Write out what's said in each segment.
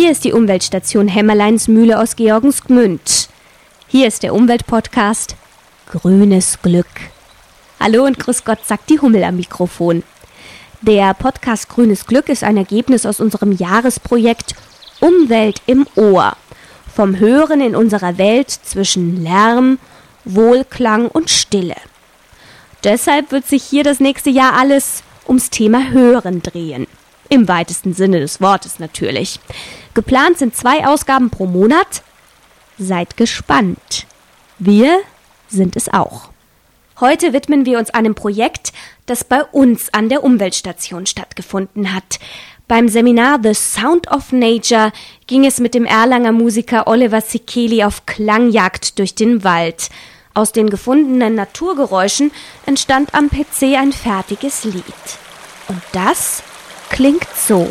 Hier ist die Umweltstation Hämmerleinsmühle aus Georgensgmünd. Hier ist der Umweltpodcast Grünes Glück. Hallo und grüß Gott, sagt die Hummel am Mikrofon. Der Podcast Grünes Glück ist ein Ergebnis aus unserem Jahresprojekt Umwelt im Ohr. Vom Hören in unserer Welt zwischen Lärm, Wohlklang und Stille. Deshalb wird sich hier das nächste Jahr alles ums Thema Hören drehen. Im weitesten Sinne des Wortes natürlich. Geplant sind zwei Ausgaben pro Monat. Seid gespannt. Wir sind es auch. Heute widmen wir uns einem Projekt, das bei uns an der Umweltstation stattgefunden hat. Beim Seminar The Sound of Nature ging es mit dem Erlanger Musiker Oliver Sikeli auf Klangjagd durch den Wald. Aus den gefundenen Naturgeräuschen entstand am PC ein fertiges Lied. Und das klingt so.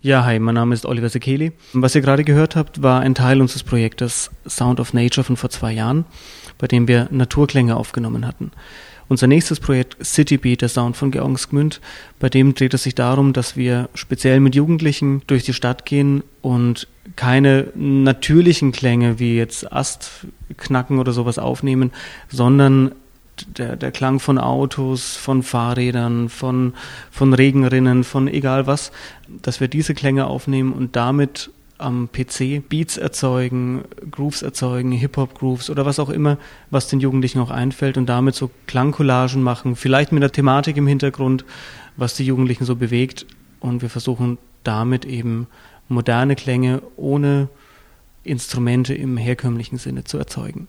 Ja, hi, mein Name ist Oliver Sekeli. Was ihr gerade gehört habt, war ein Teil unseres Projektes Sound of Nature von vor zwei Jahren, bei dem wir Naturklänge aufgenommen hatten. Unser nächstes Projekt City Beat, der Sound von Georgensgmünd, bei dem dreht es sich darum, dass wir speziell mit Jugendlichen durch die Stadt gehen und keine natürlichen Klänge wie jetzt Astknacken oder sowas aufnehmen, sondern der, der Klang von Autos, von Fahrrädern, von, von Regenrinnen, von egal was, dass wir diese Klänge aufnehmen und damit am PC Beats erzeugen, Grooves erzeugen, Hip-Hop-Grooves oder was auch immer, was den Jugendlichen auch einfällt und damit so Klangcollagen machen, vielleicht mit der Thematik im Hintergrund, was die Jugendlichen so bewegt und wir versuchen damit eben moderne Klänge ohne Instrumente im herkömmlichen Sinne zu erzeugen.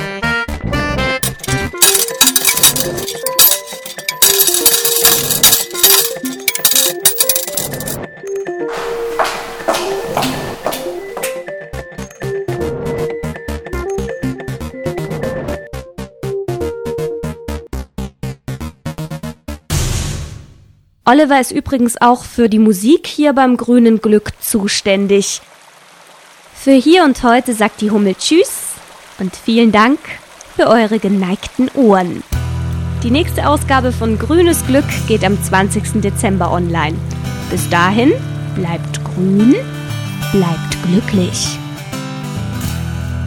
Oliver ist übrigens auch für die Musik hier beim Grünen Glück zuständig. Für hier und heute sagt die Hummel Tschüss und vielen Dank für eure geneigten Ohren. Die nächste Ausgabe von Grünes Glück geht am 20. Dezember online. Bis dahin, bleibt grün, bleibt glücklich.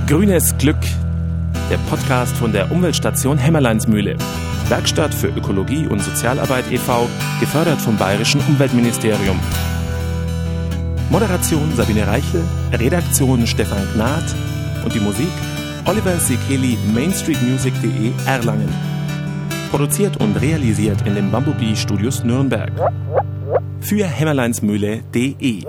Grünes Glück, der Podcast von der Umweltstation Hämmerleinsmühle. Werkstatt für Ökologie und Sozialarbeit e.V., gefördert vom Bayerischen Umweltministerium. Moderation Sabine Reichel, Redaktion Stefan Gnad und die Musik Oliver Sekeli, mainstreetmusic.de Erlangen. Produziert und realisiert in den Bumblebee Studios Nürnberg. Für hämmerleinsmühle.de